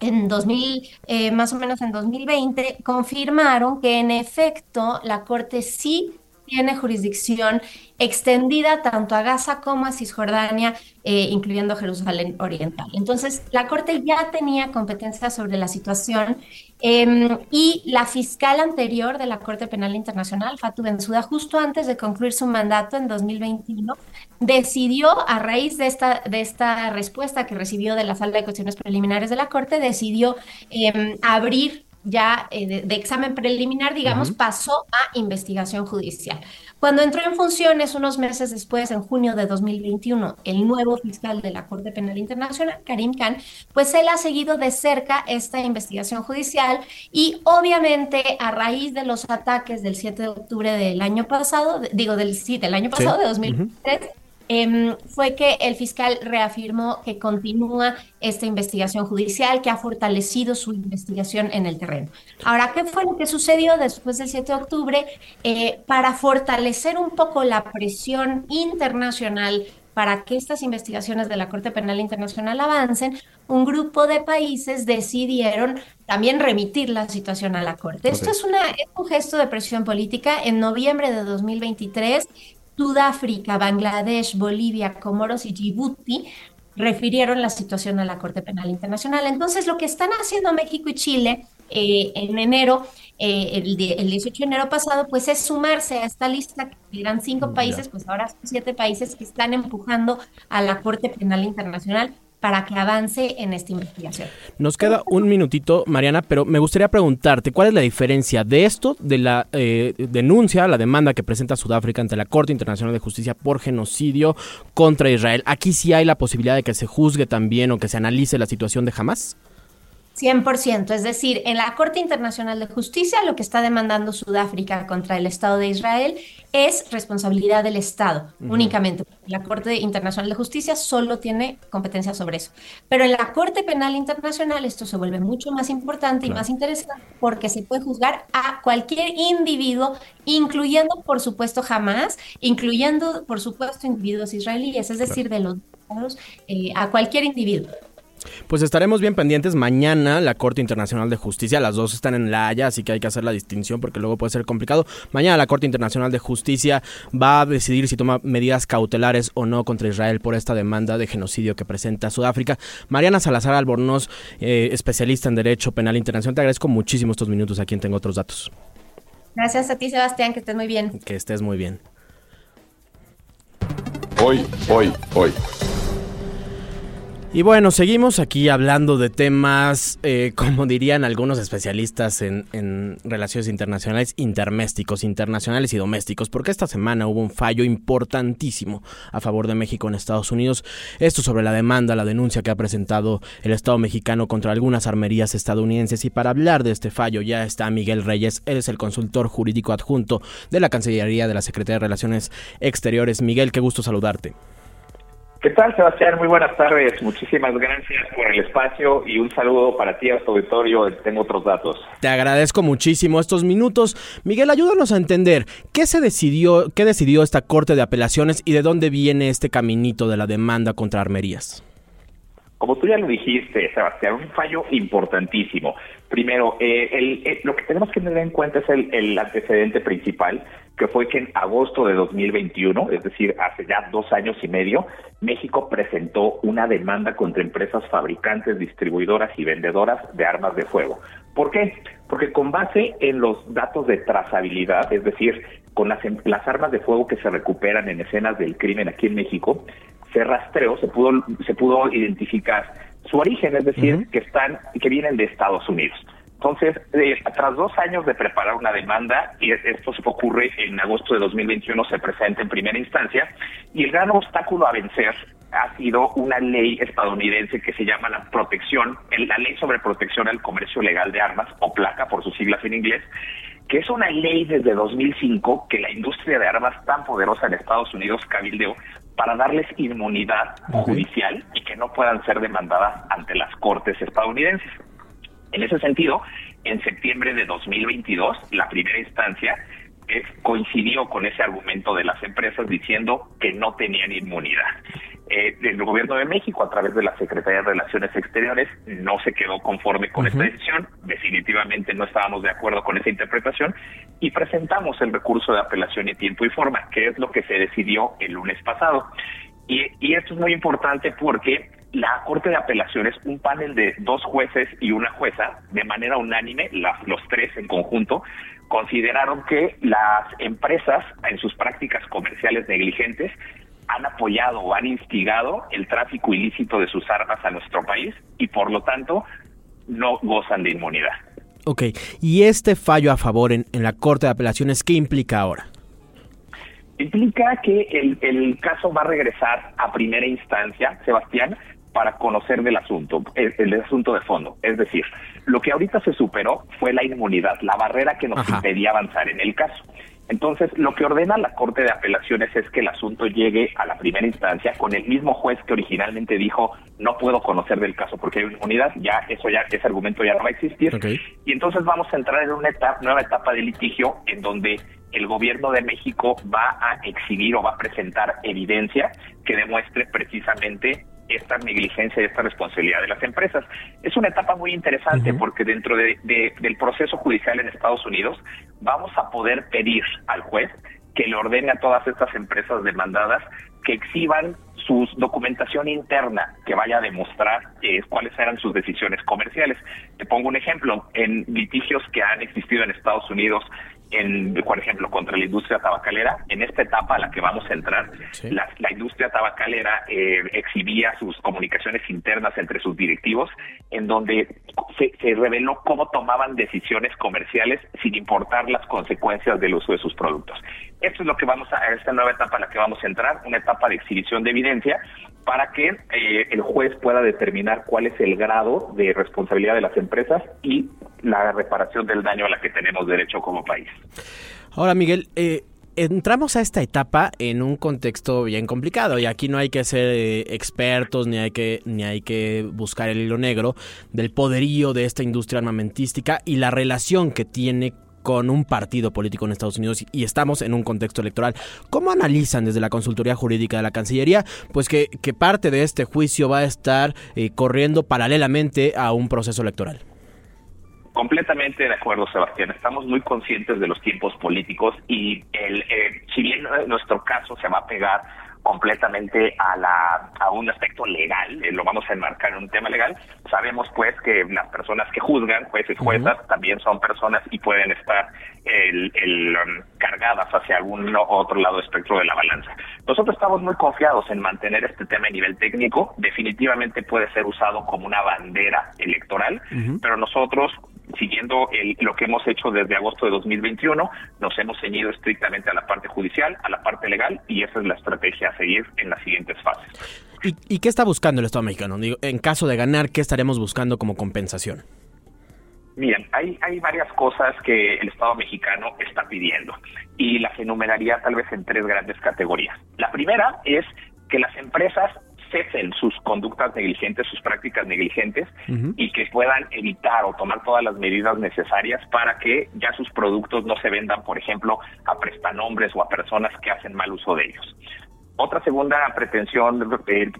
en 2000, eh, más o menos en 2020, confirmaron que en efecto la Corte sí tiene jurisdicción extendida tanto a Gaza como a Cisjordania, eh, incluyendo Jerusalén Oriental. Entonces, la Corte ya tenía competencia sobre la situación em, y la fiscal anterior de la Corte Penal Internacional, Fatou Bensouda, justo antes de concluir su mandato en 2021, decidió, a raíz de esta, de esta respuesta que recibió de la Sala de Cuestiones Preliminares de la Corte, decidió em, abrir ya eh, de, examen preliminar, digamos, pasó a investigación judicial. Cuando entró en funciones unos meses después, en junio de 2021, el nuevo fiscal de la Corte Penal Internacional, Karim Khan, pues él ha seguido de cerca esta investigación judicial y obviamente a raíz de los ataques del 7 de octubre del año pasado, digo del sí, del año pasado, de 2023, Em, fue que el fiscal reafirmó que continúa esta investigación judicial, que ha fortalecido su investigación en el terreno. Ahora, ¿qué fue lo que sucedió después del 7 de octubre? Eh, para fortalecer un poco la presión internacional para que estas investigaciones de la Corte Penal Internacional avancen, un grupo de países decidieron también remitir la situación a la Corte. Esto es, una, es un gesto de presión política. En noviembre de 2023, Sudáfrica, Bangladesh, Bolivia, Comoros y Djibouti refirieron la situación a la Corte Penal Internacional. Entonces, lo que están haciendo México y Chile eh, en enero, eh, el, 18 de enero pasado, pues es sumarse a esta lista, que eran cinco países, pues ahora son siete países que están empujando a la Corte Penal Internacional para que avance en esta investigación. Nos queda un minutito, Mariana, pero me gustaría preguntarte, ¿cuál es la diferencia de esto, de la eh, denuncia, la demanda que presenta Sudáfrica ante la Corte Internacional de Justicia por genocidio contra Israel? ¿Aquí sí hay la posibilidad de que se juzgue también o que se analice la situación de Hamas? 100%, es decir, en la Corte Internacional de Justicia lo que está demandando Sudáfrica contra el Estado de Israel es responsabilidad del Estado únicamente. La Corte Internacional de Justicia solo tiene competencia sobre eso. Pero en la Corte Penal Internacional esto se vuelve mucho más importante y más interesante porque se puede juzgar a cualquier individuo, incluyendo, por supuesto, jamás, incluyendo, por supuesto, individuos israelíes, es decir, de los eh, a cualquier individuo. Pues estaremos bien pendientes mañana la Corte Internacional de Justicia. Las dos están en La Haya, así que hay que hacer la distinción porque luego puede ser complicado. Mañana la Corte Internacional de Justicia va a decidir si toma medidas cautelares o no contra Israel por esta demanda de genocidio que presenta Sudáfrica. Mariana Salazar Albornoz, eh, especialista en Derecho Penal Internacional, te agradezco muchísimo estos minutos aquí en Tengo Otros Datos. Gracias a ti, Sebastián, que estés muy bien. Que estés muy bien. Hoy, hoy, hoy. Y bueno, seguimos aquí hablando de temas, eh, como dirían algunos especialistas en, relaciones internacionales, intermésticos, internacionales y domésticos, porque esta semana hubo un fallo importantísimo a favor de México en Estados Unidos. Esto sobre la demanda, la denuncia que ha presentado el Estado mexicano contra algunas armerías estadounidenses. Y para hablar de este fallo ya está Miguel Reyes, él es el consultor jurídico adjunto de la Cancillería de la Secretaría de Relaciones Exteriores. Miguel, qué gusto saludarte. ¿Qué tal, Sebastián? Muy buenas tardes. Muchísimas gracias por el espacio y un saludo para ti a tu auditorio. Tengo otros datos. Te agradezco muchísimo estos minutos. Miguel, ayúdanos a entender qué se decidió, qué decidió esta Corte de Apelaciones y de dónde viene este caminito de la demanda contra armerías. Como tú ya lo dijiste, Sebastián, un fallo importantísimo. Primero, eh, eh, lo que tenemos que tener en cuenta es el, antecedente principal, que fue que en agosto de 2021, es decir, hace ya dos años y medio, México presentó una demanda contra empresas fabricantes, distribuidoras y vendedoras de armas de fuego. ¿Por qué? Porque con base en los datos de trazabilidad, es decir, con las, las armas de fuego que se recuperan en escenas del crimen aquí en México, se rastreó, se pudo, se pudo identificar su origen, es decir, que están, que vienen de Estados Unidos. Entonces, eh, tras dos años de preparar una demanda, y esto se ocurre en agosto de 2021, se presenta en primera instancia, y el gran obstáculo a vencer ha sido una ley estadounidense que se llama la protección, la ley sobre protección al comercio legal de armas, o placa por sus siglas en inglés, que es una ley desde 2005 que la industria de armas tan poderosa en Estados Unidos cabildeó para darles inmunidad judicial y que no puedan ser demandadas ante las cortes estadounidenses. En ese sentido, en septiembre de 2022, la primera instancia coincidió con ese argumento de las empresas diciendo que no tenían inmunidad. Eh, el gobierno de México, a través de la Secretaría de Relaciones Exteriores, no se quedó conforme con esta decisión, definitivamente no estábamos de acuerdo con esa interpretación y presentamos el recurso de apelación en tiempo y forma, que es lo que se decidió el lunes pasado. Y, y esto es muy importante porque la Corte de Apelaciones, un panel de dos jueces y una jueza, de manera unánime, los tres en conjunto, consideraron que las empresas en sus prácticas comerciales negligentes han apoyado o han instigado el tráfico ilícito de sus armas a nuestro país y por lo tanto no gozan de inmunidad. Ok, y este fallo a favor en, en la Corte de Apelaciones, ¿qué implica ahora? Implica que el, el caso va a regresar a primera instancia, Sebastián, para conocer del asunto, el, asunto de fondo. Es decir, lo que ahorita se superó fue la inmunidad, la barrera que nos impedía avanzar en el caso. Entonces, lo que ordena la Corte de Apelaciones es que el asunto llegue a la primera instancia con el mismo juez que originalmente dijo no puedo conocer del caso porque hay inmunidad, ya eso ya ese argumento ya no va a existir. Y entonces vamos a entrar en una etapa, nueva etapa de litigio en donde el gobierno de México va a exhibir o va a presentar evidencia que demuestre precisamente esta negligencia y esta responsabilidad de las empresas. Es una etapa muy interesante porque dentro de, del proceso judicial en Estados Unidos vamos a poder pedir al juez que le ordene a todas estas empresas demandadas que exhiban su documentación interna que vaya a demostrar eh, cuáles eran sus decisiones comerciales. Te pongo un ejemplo, en litigios que han existido en Estados Unidos en, por ejemplo, contra la industria tabacalera, en esta etapa a la que vamos a entrar, la, industria tabacalera eh, exhibía sus comunicaciones internas entre sus directivos, en donde se, reveló cómo tomaban decisiones comerciales sin importar las consecuencias del uso de sus productos. Esto es lo que vamos a, a esta nueva etapa a la que vamos a entrar, una etapa de exhibición de evidencia para que eh, el juez pueda determinar cuál es el grado de responsabilidad de las empresas y la reparación del daño a la que tenemos derecho como país. Ahora, Miguel, eh, entramos a esta etapa en un contexto bien complicado y aquí no hay que ser eh, expertos ni hay que ni hay que buscar el hilo negro del poderío de esta industria armamentística y la relación que tiene con un partido político en Estados Unidos y estamos en un contexto electoral. ¿Cómo analizan desde la consultoría jurídica de la Cancillería pues que, parte de este juicio va a estar eh, corriendo paralelamente a un proceso electoral? Completamente de acuerdo, Sebastián. Estamos muy conscientes de los tiempos políticos y el, eh, si bien nuestro caso se va a pegar completamente a, la, a un aspecto legal, eh, lo vamos a enmarcar en un tema legal, sabemos pues que las personas que juzgan, jueces, juezas, también son personas y pueden estar el, el, um, cargadas hacia algún otro lado del espectro de la balanza. Nosotros estamos muy confiados en mantener este tema a nivel técnico, definitivamente puede ser usado como una bandera electoral, pero nosotros siguiendo lo que hemos hecho desde agosto de 2021, nos hemos ceñido estrictamente a la parte judicial, a la parte legal, y esa es la estrategia a seguir en las siguientes fases. ¿Y, qué está buscando el Estado mexicano? Digo, en caso de ganar, ¿qué estaremos buscando como compensación? Miren, hay, hay varias cosas que el Estado mexicano está pidiendo y las enumeraría tal vez en tres grandes categorías. La primera es que las empresas sus conductas negligentes, sus prácticas negligentes y que puedan evitar o tomar todas las medidas necesarias para que ya sus productos no se vendan, por ejemplo, a prestanombres o a personas que hacen mal uso de ellos. Otra segunda pretensión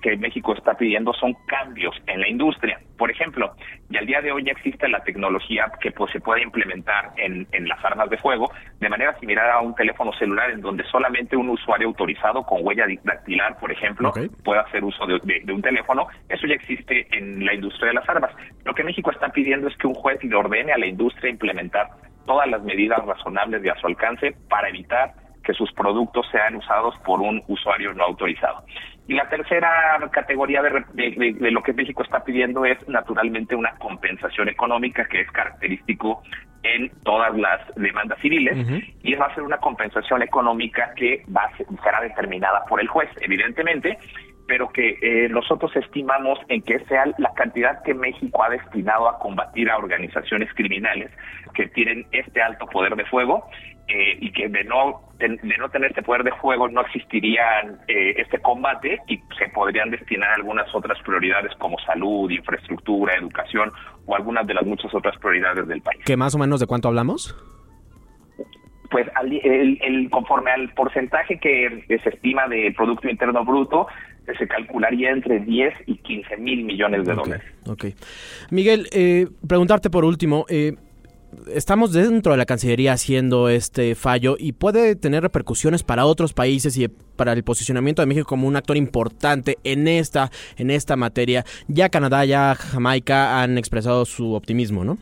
que México está pidiendo son cambios en la industria. Por ejemplo, y al día de hoy ya existe la tecnología que pues, se puede implementar en, las armas de fuego de manera similar a un teléfono celular en donde solamente un usuario autorizado con huella dactilar, por ejemplo, puede hacer uso de, de, un teléfono. Eso ya existe en la industria de las armas. Lo que México está pidiendo es que un juez le ordene a la industria implementar todas las medidas razonables de a su alcance para evitar que sus productos sean usados por un usuario no autorizado. Y la tercera categoría de, lo que México está pidiendo es naturalmente una compensación económica que es característico en todas las demandas civiles y va a ser una compensación económica que va a ser, será determinada por el juez, evidentemente, pero que eh, nosotros estimamos en que sea la cantidad que México ha destinado a combatir a organizaciones criminales que tienen este alto poder de fuego eh, y que de no de, no tener este poder de juego no existiría eh, este combate y se podrían destinar algunas otras prioridades como salud, infraestructura, educación o algunas de las muchas otras prioridades del país. ¿Qué más o menos de cuánto hablamos? Pues el, conforme al porcentaje que se estima del Producto Interno Bruto, se calcularía entre 10 y 15 mil millones de dólares. Ok. Miguel, eh, preguntarte por último, eh, estamos dentro de la Cancillería haciendo este fallo y puede tener repercusiones para otros países y para el posicionamiento de México como un actor importante en esta, en esta materia. Ya Canadá, ya Jamaica han expresado su optimismo, ¿no?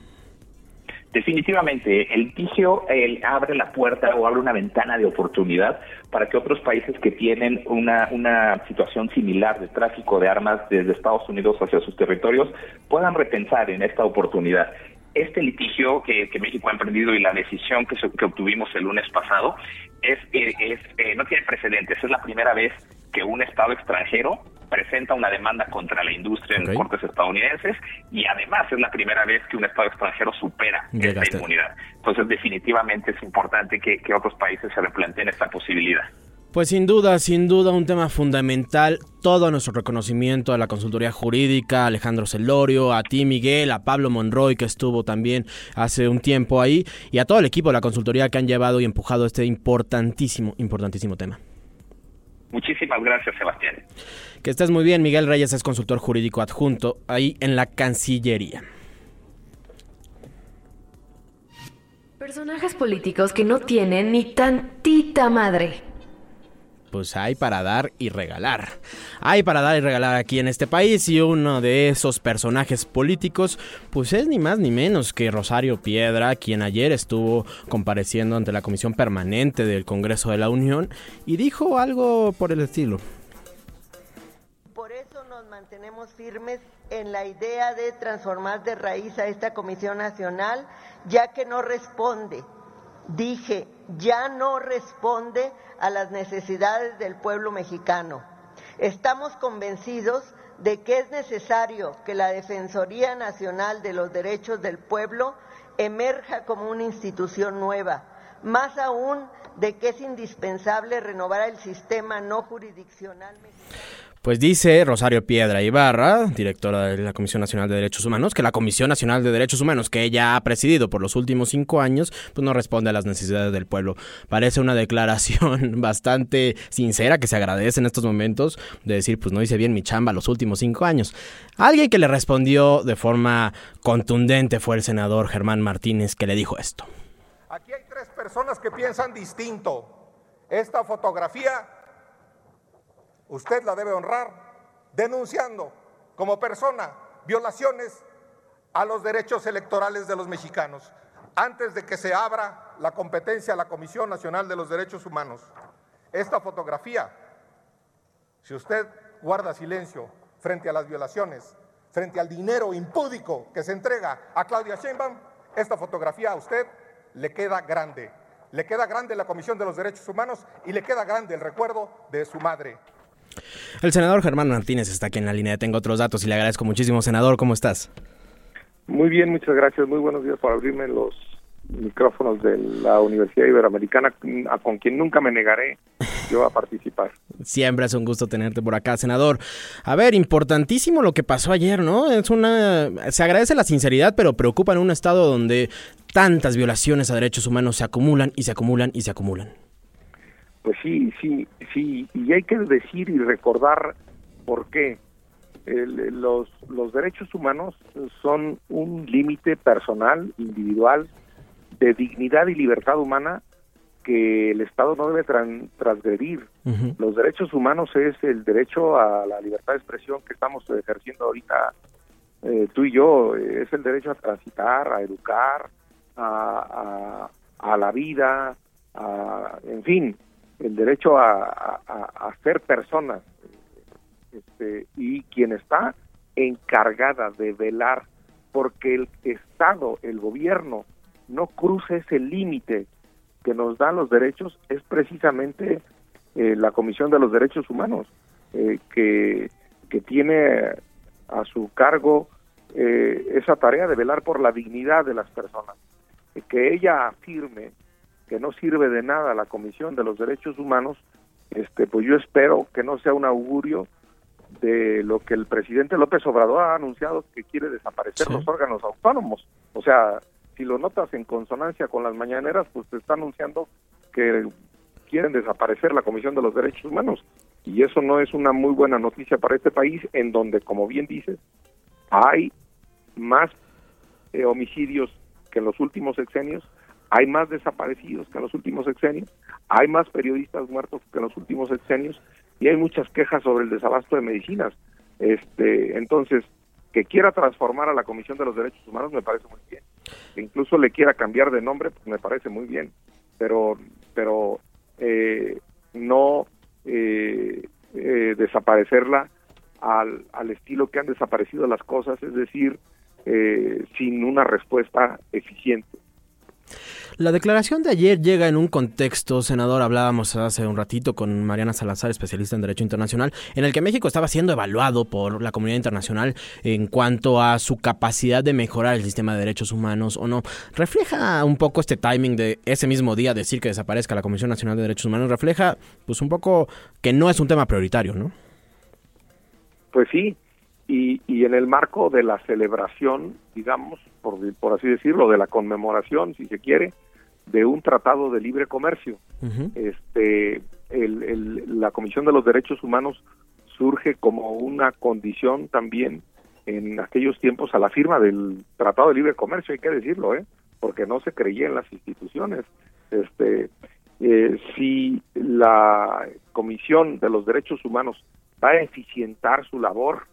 Definitivamente, el litigio abre la puerta o abre una ventana de oportunidad para que otros países que tienen una, una situación similar de tráfico de armas desde Estados Unidos hacia sus territorios puedan repensar en esta oportunidad este litigio que, México ha emprendido y la decisión que, que obtuvimos el lunes pasado es, eh, es eh, no tiene precedentes. Es la primera vez que un Estado extranjero presenta una demanda contra la industria en cortes estadounidenses y además es la primera vez que un Estado extranjero supera esta inmunidad. Entonces definitivamente es importante que, que otros países se replanteen esta posibilidad. Pues sin duda, sin duda un tema fundamental. Todo nuestro reconocimiento a la consultoría jurídica, a Alejandro Celorio, a ti Miguel, a Pablo Monroy que estuvo también hace un tiempo ahí y a todo el equipo de la consultoría que han llevado y empujado este importantísimo, importantísimo tema. Muchísimas gracias, Sebastián. Que estés muy bien. Miguel Reyes es consultor jurídico adjunto ahí en la Cancillería. Personajes políticos que no tienen ni tantita madre pues hay para dar y regalar. Hay para dar y regalar aquí en este país y uno de esos personajes políticos pues es ni más ni menos que Rosario Piedra, quien ayer estuvo compareciendo ante la Comisión Permanente del Congreso de la Unión y dijo algo por el estilo. Por eso nos mantenemos firmes en la idea de transformar de raíz a esta Comisión Nacional, ya que no responde, dije, ya no responde a las necesidades del pueblo mexicano. Estamos convencidos de que es necesario que la Defensoría Nacional de los Derechos del Pueblo emerja como una institución nueva, más aún de que es indispensable renovar el sistema no jurisdiccional mexicano. Pues dice Rosario Piedra Ibarra, directora de la Comisión Nacional de Derechos Humanos, que la Comisión Nacional de Derechos Humanos, que ella ha presidido por los últimos cinco años, pues no responde a las necesidades del pueblo. Parece una declaración bastante sincera que se agradece en estos momentos de decir, pues no hice bien mi chamba los últimos cinco años. Alguien que le respondió de forma contundente fue el senador Germán Martínez, que le dijo esto. Aquí hay tres personas que piensan distinto. Esta fotografía usted la debe honrar denunciando como persona violaciones a los derechos electorales de los mexicanos antes de que se abra la competencia a la Comisión Nacional de los Derechos Humanos. Esta fotografía, si usted guarda silencio frente a las violaciones, frente al dinero impúdico que se entrega a Claudia Sheinbaum, esta fotografía a usted le queda grande. Le queda grande la Comisión de los Derechos Humanos y le queda grande el recuerdo de su madre. El senador Germán Martínez está aquí en la línea. Tengo otros datos y le agradezco muchísimo. Senador, ¿cómo estás? Muy bien, muchas gracias. Muy buenos días por abrirme los micrófonos de la Universidad Iberoamericana, con quien nunca me negaré yo a participar. Siempre es un gusto tenerte por acá, senador. A ver, importantísimo lo que pasó ayer, ¿no? Es una se agradece la sinceridad, pero preocupa en un estado donde tantas violaciones a derechos humanos se acumulan y se acumulan y se acumulan. Pues sí, sí, sí, y hay que decir y recordar por qué. los, los derechos humanos son un límite personal, individual, de dignidad y libertad humana que el Estado no debe transgredir. Los derechos humanos es el derecho a la libertad de expresión que estamos ejerciendo ahorita eh, tú y yo, es el derecho a transitar, a educar, a, a, a la vida, a, en fin, el derecho a, ser personas este, y quien está encargada de velar porque el Estado, el gobierno, no cruce ese límite que nos dan los derechos es precisamente eh, la Comisión de los Derechos Humanos, eh, que, que tiene a su cargo eh, esa tarea de velar por la dignidad de las personas. que ella afirme que no sirve de nada la Comisión de los Derechos Humanos, este, pues yo espero que no sea un augurio de lo que el presidente López Obrador ha anunciado que quiere desaparecer Sí. los órganos autónomos. O sea, si lo notas en consonancia con las mañaneras, pues te está anunciando que quieren desaparecer la Comisión de los Derechos Humanos. Y eso no es una muy buena noticia para este país, en donde, como bien dices, hay más eh, homicidios que en los últimos sexenios, hay más desaparecidos que en los últimos sexenios, hay más periodistas muertos que en los últimos sexenios y hay muchas quejas sobre el desabasto de medicinas. Este, entonces, que quiera transformar a la Comisión de los Derechos Humanos me parece muy bien. Que incluso le quiera cambiar de nombre, pues me parece muy bien. Pero, pero eh, no eh, eh, desaparecerla al, al estilo que han desaparecido las cosas, es decir, eh, sin una respuesta eficiente. La declaración de ayer llega en un contexto, senador, hablábamos hace un ratito con Mariana Salazar, especialista en Derecho Internacional, en el que México estaba siendo evaluado por la comunidad internacional en cuanto a su capacidad de mejorar el sistema de derechos humanos o no. ¿Refleja un poco este timing de ese mismo día decir que desaparezca la Comisión Nacional de Derechos Humanos? Refleja pues un poco que no es un tema prioritario, ¿no? Pues sí, y, y en el marco de la celebración, digamos, por, por así decirlo, de la conmemoración, si se quiere, de un tratado de libre comercio. Este, el- el- la Comisión de los Derechos Humanos surge como una condición también en aquellos tiempos a la firma del Tratado de Libre Comercio, hay que decirlo, ¿eh? porque no se creía en las instituciones. Este, eh, si la Comisión de los Derechos Humanos va a eficientar su labor,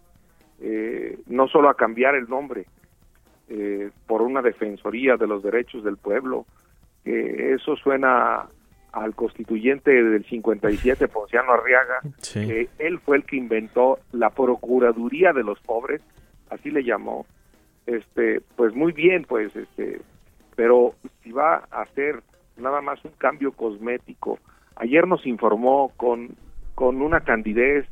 eh, no solo a cambiar el nombre eh, por una defensoría de los derechos del pueblo, que eso suena al constituyente del 57, Ponciano Arriaga, que él fue el que inventó la Procuraduría de los Pobres, así le llamó. Este, pues muy bien, pues, este, pero si va a hacer nada más un cambio cosmético, ayer nos informó con, con una candidez,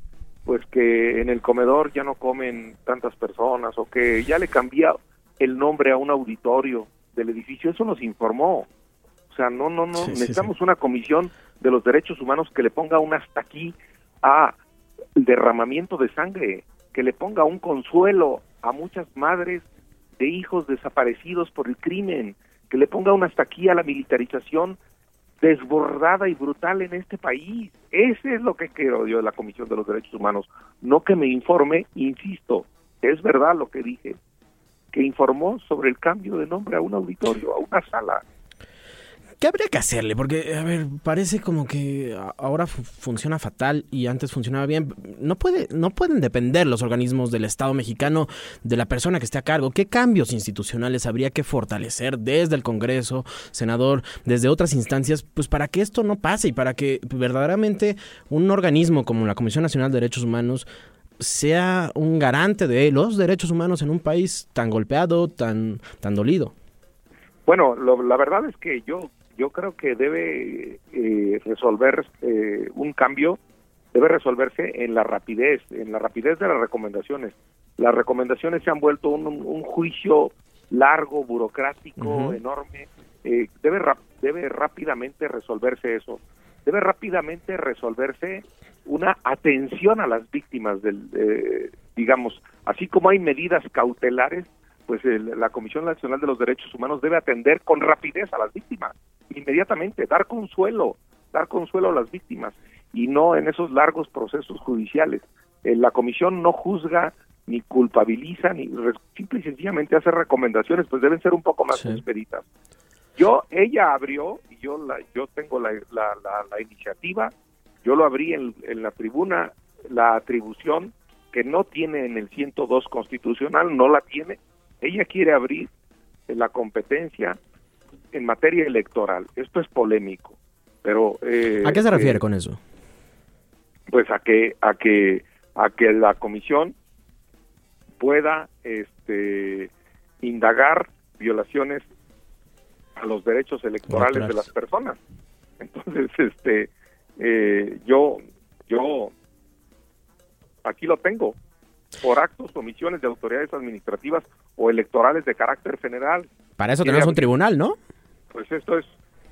pues que en el comedor ya no comen tantas personas o que ya le cambió el nombre a un auditorio del edificio, eso nos informó. O sea, no, no, no, Sí, sí, necesitamos una comisión de los derechos humanos que le ponga un hasta aquí a el derramamiento de sangre, que le ponga un consuelo a muchas madres de hijos desaparecidos por el crimen, que le ponga un hasta aquí a la militarización desbordada y brutal en este país. Ese es lo que quiero yo de la Comisión de los Derechos Humanos. No que me informe, insisto, es verdad lo que dije, que informó sobre el cambio de nombre a un auditorio, a una sala. ¿Qué habría que hacerle? Porque, a ver, parece como que ahora fu- funciona fatal y antes funcionaba bien. No, puede, no pueden depender los organismos del Estado mexicano de la persona que esté a cargo. ¿Qué cambios institucionales habría que fortalecer desde el Congreso, senador, desde otras instancias, pues para que esto no pase y para que verdaderamente un organismo como la Comisión Nacional de Derechos Humanos sea un garante de los derechos humanos en un país tan golpeado, tan, tan dolido? Bueno, lo- la verdad es que yo yo creo que debe eh, resolver eh, un cambio, debe resolverse en la rapidez, en la rapidez de las recomendaciones. Las recomendaciones se han vuelto un, juicio largo, burocrático, enorme. Eh, debe debe rápidamente resolverse eso. Debe rápidamente resolverse una atención a las víctimas del, eh, digamos, así como hay medidas cautelares, pues el- la Comisión Nacional de los Derechos Humanos debe atender con rapidez a las víctimas, inmediatamente, dar consuelo, dar consuelo a las víctimas y no en esos largos procesos judiciales. Eh, la Comisión no juzga ni culpabiliza, ni re- simple y sencillamente hace recomendaciones, pues deben ser un poco más expeditas. Yo, ella abrió, y yo, la, yo tengo la, la, la- la iniciativa, yo lo abrí en, en la tribuna, la atribución que no tiene en el 102 constitucional, no la tiene, ella quiere abrir la competencia en materia electoral. Esto es polémico, pero... eh, ¿A qué se refiere eh, con eso? pues a que a que a que la comisión pueda este indagar violaciones a los derechos electorales de las personas entonces este eh, yo yo aquí lo tengo por actos o omisiones de autoridades administrativas o electorales de carácter general Para eso tenemos un tribunal, ¿no? Pues esto es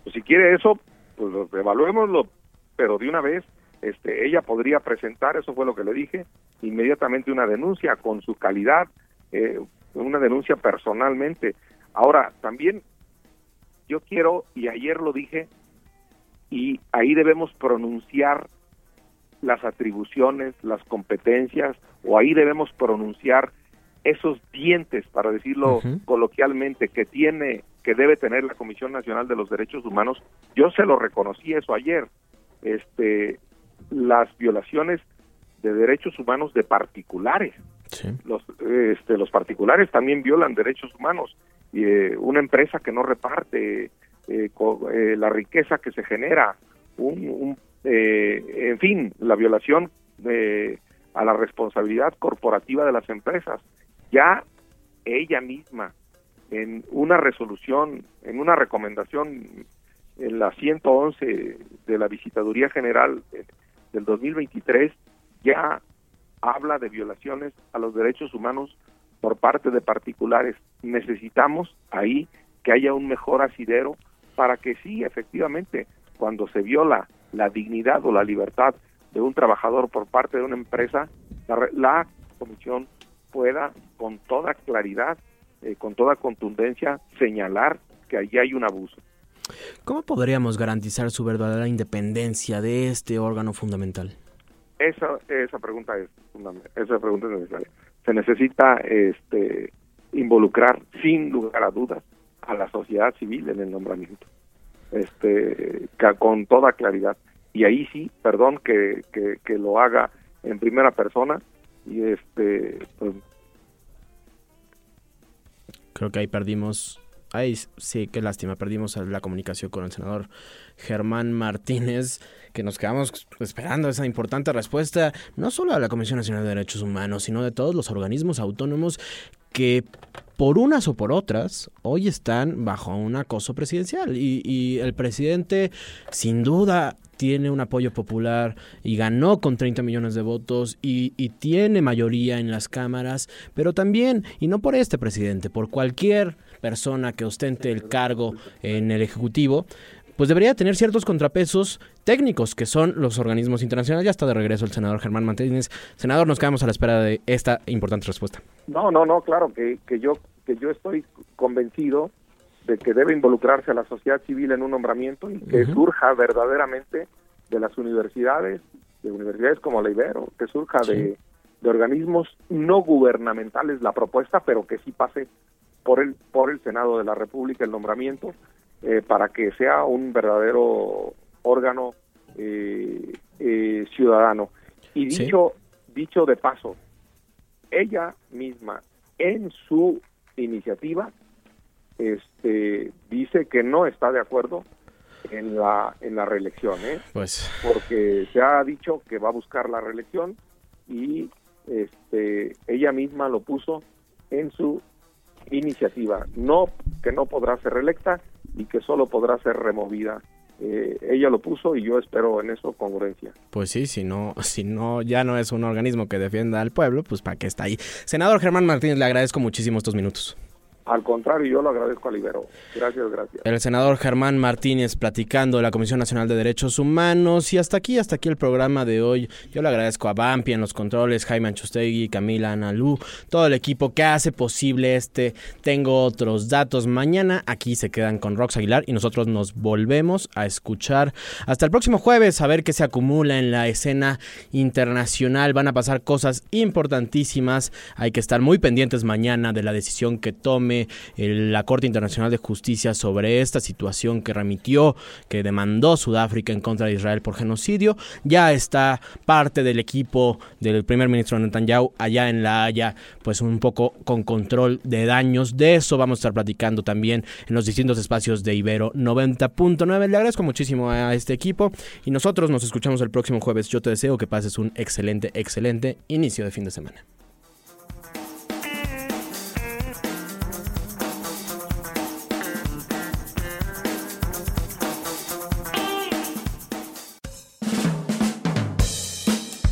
Pues si quiere eso, pues lo- evaluémoslo, pero de una vez, este, ella podría presentar, eso fue lo que le dije, inmediatamente una denuncia con su calidad, eh, una denuncia personalmente. Ahora, también yo quiero, y ayer lo dije, y ahí debemos pronunciar las atribuciones, las competencias, o ahí debemos pronunciar esos dientes, para decirlo coloquialmente, que tiene, que debe tener la Comisión Nacional de los Derechos Humanos. Yo se lo reconocí eso ayer. Este, las violaciones de derechos humanos de particulares. Los, este, los particulares también violan derechos humanos. Y, eh, una empresa que no reparte eh, co- eh, la riqueza que se genera, un, un, eh, en fin, la violación eh, a la responsabilidad corporativa de las empresas. Ya ella misma, en una resolución, en una recomendación en la 111 de la Visitaduría General eh, del 2023, ya habla de violaciones a los derechos humanos por parte de particulares. Necesitamos ahí que haya un mejor asidero para que sí, efectivamente, cuando se viola la dignidad o la libertad de un trabajador por parte de una empresa, la, la comisión pueda con toda claridad, eh, con toda contundencia, señalar que allí hay un abuso. ¿Cómo podríamos garantizar su verdadera independencia de este órgano fundamental? Esa, esa pregunta es fundamental, esa pregunta es necesaria. Se necesita este, involucrar sin lugar a dudas a la sociedad civil en el nombramiento, este, con toda claridad. Y ahí sí, perdón que, que, que lo haga en primera persona y este, pues, Creo que ahí perdimos. Ay, sí, qué lástima. Perdimos la comunicación con el senador Germán Martínez, que nos quedamos esperando esa importante respuesta, no solo a la Comisión Nacional de Derechos Humanos, sino de todos los organismos autónomos que por unas o por otras hoy están bajo un acoso presidencial. Y, y el presidente, sin duda, tiene un apoyo popular y ganó con 30 millones de votos y, y tiene mayoría en las cámaras, pero también, y no por este presidente, por cualquier persona que ostente el cargo en el Ejecutivo, pues debería tener ciertos contrapesos técnicos que son los organismos internacionales. Ya está de regreso el senador Germán Martínez. Senador, nos quedamos a la espera de esta importante respuesta. No, no, no, claro que, que yo que yo estoy convencido de que debe involucrarse a la sociedad civil en un nombramiento y que surja verdaderamente de las universidades, de universidades como la Ibero, que surja de, de organismos no gubernamentales la propuesta, pero que sí pase por el por el Senado de la República el nombramiento eh, para que sea un verdadero órgano eh, eh, ciudadano. Y Sí. dicho dicho de paso, ella misma en su iniciativa este dice que no está de acuerdo en la en la reelección ¿eh? Pues porque se ha dicho que va a buscar la reelección y este ella misma lo puso en su iniciativa no que no podrá ser reelecta y que solo podrá ser removida Eh, ella lo puso y yo espero en eso congruencia Pues sí, si no, si no, ya no es un organismo que defienda al pueblo, pues para qué está ahí. Senador Germán Martínez, le agradezco muchísimo estos minutos. Al contrario yo lo agradezco a Ibero gracias gracias El senador Germán Martínez platicando de la Comisión Nacional de Derechos Humanos. Y hasta aquí, hasta aquí el programa de hoy. Yo le agradezco a Bampi en los controles, Jaime Anchustegui, Camila Analú, todo el equipo que hace posible este. Tengo otros datos. Mañana aquí se quedan con Rox Aguilar y nosotros nos volvemos a escuchar hasta el próximo jueves a ver qué se acumula en la escena internacional. Van a pasar cosas importantísimas. Hay que estar muy pendientes mañana de la decisión que tome la Corte Internacional de Justicia sobre esta situación que remitió, que demandó Sudáfrica en contra de Israel por genocidio. Ya está parte del equipo del primer ministro Netanyahu allá en La Haya, pues un poco con control de daños. De eso vamos a estar platicando también en los distintos espacios de Ibero 90.9. Le agradezco muchísimo a este equipo y nosotros nos escuchamos el próximo jueves. Yo te deseo que pases un excelente, excelente inicio de fin de semana.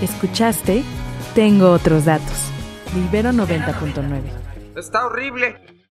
¿Escuchaste? Tengo otros datos. Libero 90.9. Está horrible.